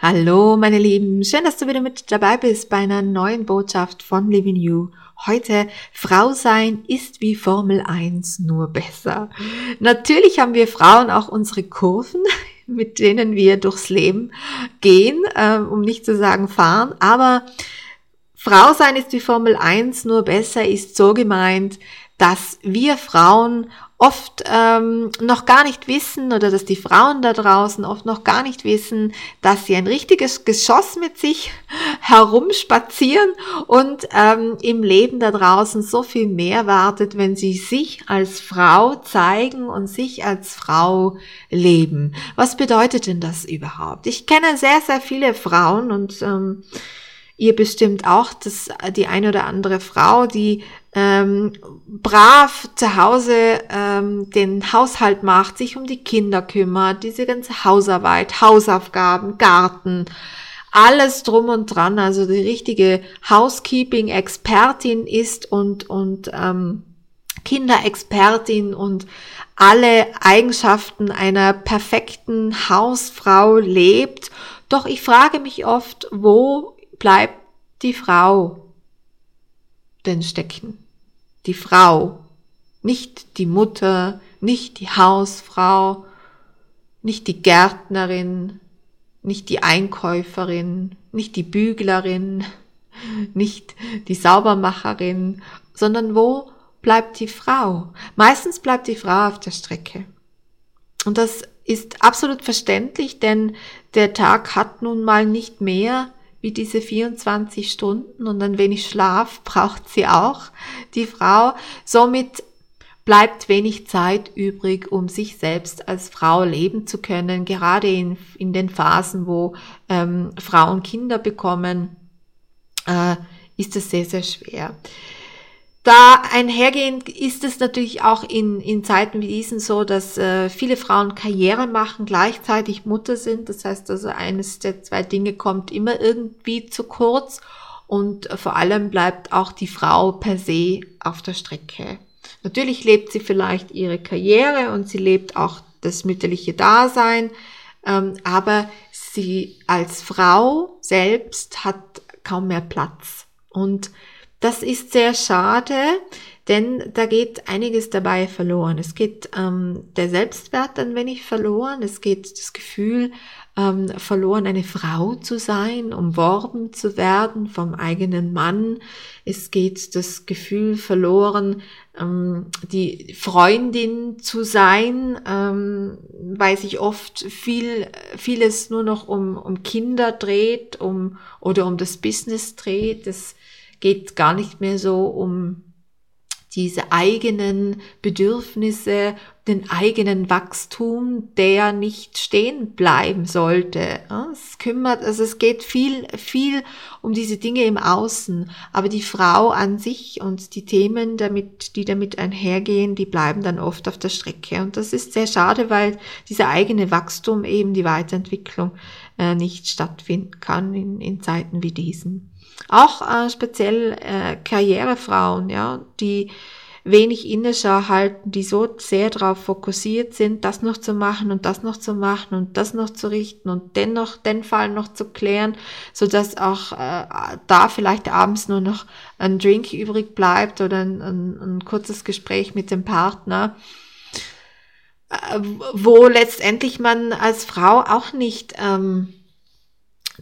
Hallo meine Lieben, schön, dass du wieder mit dabei bist bei einer neuen Botschaft von Living You. Heute, Frau sein ist wie Formel 1 nur besser. Natürlich haben wir Frauen auch unsere Kurven, mit denen wir durchs Leben gehen, äh, um nicht zu sagen fahren, aber Frau sein ist wie Formel 1 nur besser ist so gemeint, dass wir Frauen oft ähm, noch gar nicht wissen oder dass die Frauen da draußen oft noch gar nicht wissen, dass sie ein richtiges Geschoss mit sich herumspazieren und ähm, im Leben da draußen so viel mehr wartet, wenn sie sich als Frau zeigen und sich als Frau leben. Was bedeutet denn das überhaupt? Ich kenne sehr, sehr viele Frauen und ähm, ihr bestimmt auch, dass die eine oder andere Frau, die ähm, brav zu Hause ähm, den Haushalt macht, sich um die Kinder kümmert, diese ganze Hausarbeit, Hausaufgaben, Garten, alles drum und dran, also die richtige Housekeeping-Expertin ist und, und ähm, Kinderexpertin und alle Eigenschaften einer perfekten Hausfrau lebt. Doch ich frage mich oft, wo bleibt die Frau denn stecken? Die Frau, nicht die Mutter, nicht die Hausfrau, nicht die Gärtnerin, nicht die Einkäuferin, nicht die Büglerin, nicht die Saubermacherin, sondern wo bleibt die Frau? Meistens bleibt die Frau auf der Strecke. Und das ist absolut verständlich, denn der Tag hat nun mal nicht mehr wie diese 24 Stunden und ein wenig Schlaf braucht sie auch, die Frau. Somit bleibt wenig Zeit übrig, um sich selbst als Frau leben zu können, gerade in, in den Phasen, wo ähm, Frauen Kinder bekommen, äh, ist es sehr, sehr schwer. Da einhergehend ist es natürlich auch in, in Zeiten wie diesen so, dass äh, viele Frauen Karriere machen, gleichzeitig Mutter sind. Das heißt also, eines der zwei Dinge kommt immer irgendwie zu kurz und vor allem bleibt auch die Frau per se auf der Strecke. Natürlich lebt sie vielleicht ihre Karriere und sie lebt auch das mütterliche Dasein, ähm, aber sie als Frau selbst hat kaum mehr Platz. Und das ist sehr schade, denn da geht einiges dabei verloren. Es geht ähm, der Selbstwert ein wenig verloren. Es geht das Gefühl ähm, verloren, eine Frau zu sein, umworben zu werden vom eigenen Mann. Es geht das Gefühl verloren, ähm, die Freundin zu sein, ähm, weil sich oft viel, vieles nur noch um, um Kinder dreht, um, oder um das Business dreht. Das geht gar nicht mehr so um diese eigenen Bedürfnisse, den eigenen Wachstum, der nicht stehen bleiben sollte. Es kümmert, also es geht viel, viel um diese Dinge im Außen, aber die Frau an sich und die Themen damit, die damit einhergehen, die bleiben dann oft auf der Strecke. Und das ist sehr schade, weil dieser eigene Wachstum eben die Weiterentwicklung äh, nicht stattfinden kann in, in Zeiten wie diesen. Auch äh, speziell äh, Karrierefrauen, ja, die wenig Inneschau halten, die so sehr darauf fokussiert sind, das noch zu machen und das noch zu machen und das noch zu richten und dennoch den Fall noch zu klären, so dass auch äh, da vielleicht abends nur noch ein Drink übrig bleibt oder ein, ein, ein kurzes Gespräch mit dem Partner. Äh, wo letztendlich man als Frau auch nicht ähm,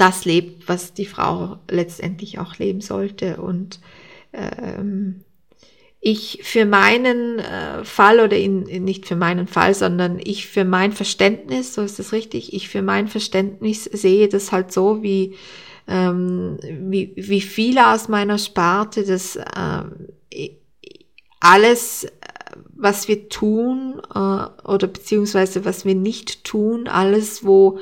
das lebt, was die Frau letztendlich auch leben sollte. Und ähm, ich für meinen äh, Fall oder in, nicht für meinen Fall, sondern ich für mein Verständnis, so ist es richtig, ich für mein Verständnis sehe das halt so, wie, ähm, wie, wie viele aus meiner Sparte, dass äh, alles, was wir tun äh, oder beziehungsweise was wir nicht tun, alles, wo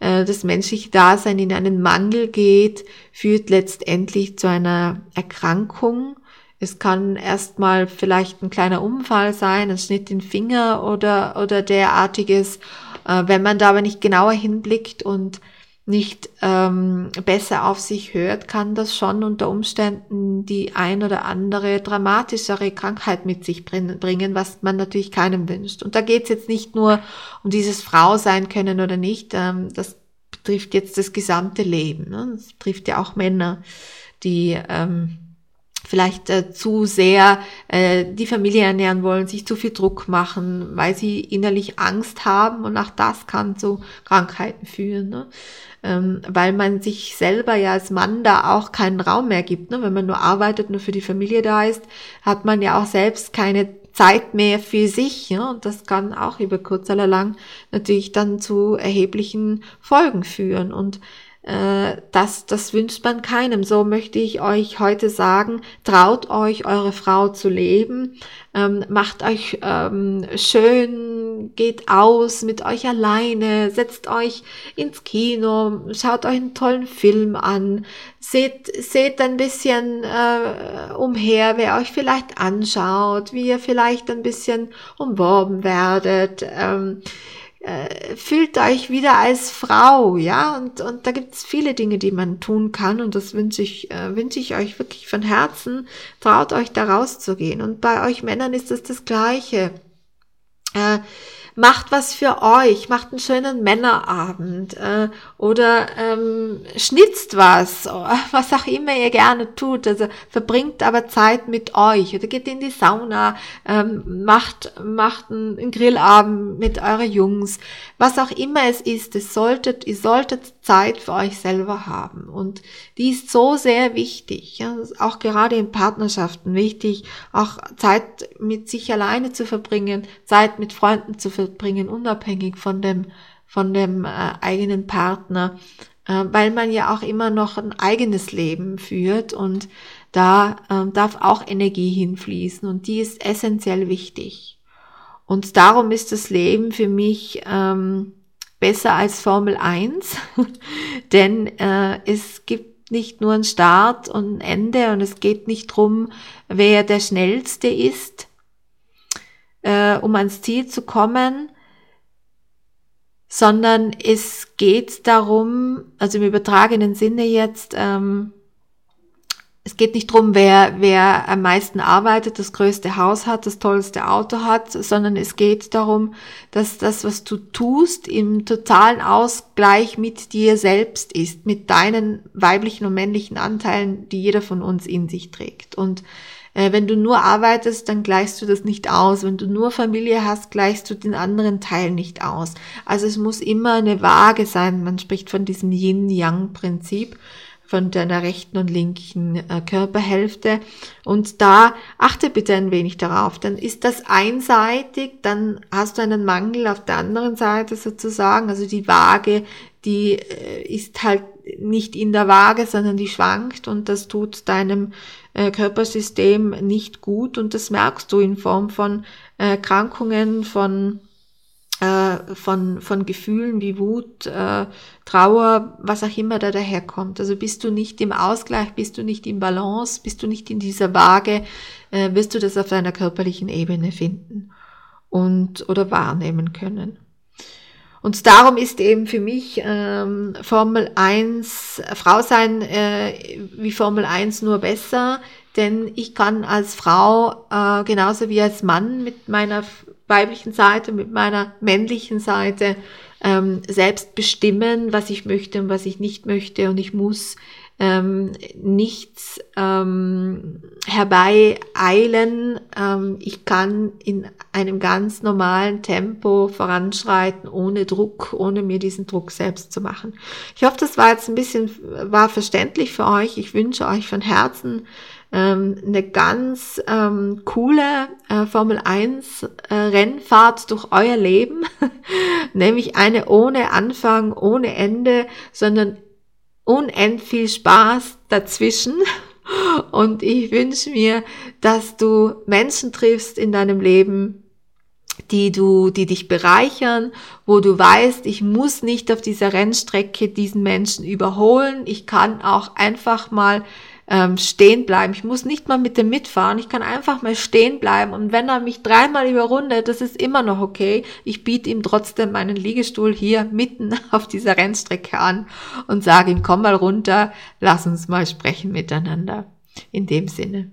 das menschliche Dasein in einen Mangel geht, führt letztendlich zu einer Erkrankung. Es kann erstmal vielleicht ein kleiner Unfall sein, ein Schnitt in den Finger oder, oder derartiges. Äh, wenn man da aber nicht genauer hinblickt und nicht ähm, besser auf sich hört, kann das schon unter Umständen die ein oder andere dramatischere Krankheit mit sich bringen, was man natürlich keinem wünscht. Und da geht es jetzt nicht nur um dieses Frau sein können oder nicht, ähm, das betrifft jetzt das gesamte Leben. Ne? Das betrifft ja auch Männer, die ähm, vielleicht äh, zu sehr äh, die Familie ernähren wollen, sich zu viel Druck machen, weil sie innerlich Angst haben und auch das kann zu Krankheiten führen. Ne? ähm, weil man sich selber ja als Mann da auch keinen Raum mehr gibt. Ne? Wenn man nur arbeitet, nur für die Familie da ist, hat man ja auch selbst keine Zeit mehr für sich. Ja? Und das kann auch über kurz oder lang natürlich dann zu erheblichen Folgen führen. Und äh, das, das wünscht man keinem. So möchte ich euch heute sagen, traut euch, eure Frau zu leben, ähm, macht euch ähm, schön, geht aus mit euch alleine, setzt euch ins Kino, schaut euch einen tollen Film an, seht, seht ein bisschen äh, umher, wer euch vielleicht anschaut, wie ihr vielleicht ein bisschen umworben werdet. Ähm, äh, fühlt euch wieder als Frau, ja, und, und da gibt es viele Dinge, die man tun kann und das wünsche ich, äh, wünsche ich euch wirklich von Herzen, traut euch da rauszugehen. Und bei euch Männern ist es das Gleiche. Äh, macht was für euch, macht einen schönen Männerabend äh, oder ähm, schnitzt was, was auch immer ihr gerne tut. Also verbringt aber Zeit mit euch oder geht in die Sauna, ähm, macht macht einen, Grillabend mit euren Jungs, was auch immer es ist. Es solltet ihr solltet Zeit für euch selber haben und die ist so sehr wichtig. Ja, auch gerade in Partnerschaften wichtig, auch Zeit mit sich alleine zu verbringen, Zeit mit Freunden zu verbringen bringen, unabhängig von dem, von dem äh, eigenen Partner, äh, weil man ja auch immer noch ein eigenes Leben führt und da äh, darf auch Energie hinfließen und die ist essentiell wichtig. Und darum ist das Leben für mich ähm, besser als Formel 1, denn äh, es gibt nicht nur einen Start und ein Ende und es geht nicht drum, wer der Schnellste ist, äh, um ans Ziel zu kommen, sondern es geht darum, also im übertragenen Sinne jetzt, ähm, es geht nicht drum, wer, wer am meisten arbeitet, das größte Haus hat, das tollste Auto hat, sondern es geht darum, dass das, was du tust, im totalen Ausgleich mit dir selbst ist, mit deinen weiblichen und männlichen Anteilen, die jeder von uns in sich trägt. Und äh, wenn du nur arbeitest, dann gleichst du das nicht aus. Wenn du nur Familie hast, gleichst du den anderen Teil nicht aus. Also es muss immer eine Waage sein. Man spricht von diesem Yin-Yang-Prinzip von deiner rechten und linken äh, Körperhälfte. Und da achte bitte ein wenig darauf. Dann ist das einseitig, dann hast du einen Mangel auf der anderen Seite sozusagen. Also die Waage, die äh, ist halt nicht in der Waage, sondern die schwankt und das tut deinem äh, Körpersystem nicht gut und das merkst du in Form von äh, Krankungen, von äh, von, von Gefühlen wie Wut, äh, Trauer, was auch immer da daherkommt. Also bist du nicht im Ausgleich, bist du nicht im Balance, bist du nicht in dieser Waage, äh, wirst du das auf deiner körperlichen Ebene finden und oder wahrnehmen können. Und darum ist eben für mich ähm, Formel 1, Frau sein äh, wie Formel 1 nur besser, denn ich kann als Frau äh, genauso wie als Mann mit meiner weiblichen Seite, mit meiner männlichen Seite ähm, selbst bestimmen, was ich möchte und was ich nicht möchte und ich muss ähm, nichts ähm, herbeieilen. Ähm, ich kann in einem ganz normalen Tempo voranschreiten, ohne Druck, ohne mir diesen Druck selbst zu machen. Ich hoffe, das war jetzt ein bisschen, war verständlich für euch. Ich wünsche euch von Herzen ähm, eine ganz ähm, coole äh, Formel 1 äh, Rennfahrt durch euer Leben, nämlich eine ohne Anfang, ohne Ende, sondern unend viel Spaß dazwischen. Und ich wünsche mir, dass du Menschen triffst in deinem Leben, die du, die dich bereichern, wo du weißt, ich muss nicht auf dieser Rennstrecke diesen Menschen überholen. Ich kann auch einfach mal ähm, stehen bleiben. Ich muss nicht mal mit dem mitfahren. Ich kann einfach mal stehen bleiben. Und wenn er mich dreimal überrundet, das ist immer noch okay. Ich biete ihm trotzdem meinen Liegestuhl hier mitten auf dieser Rennstrecke an und sage ihm, komm mal runter, lass uns mal sprechen miteinander. In dem Sinne.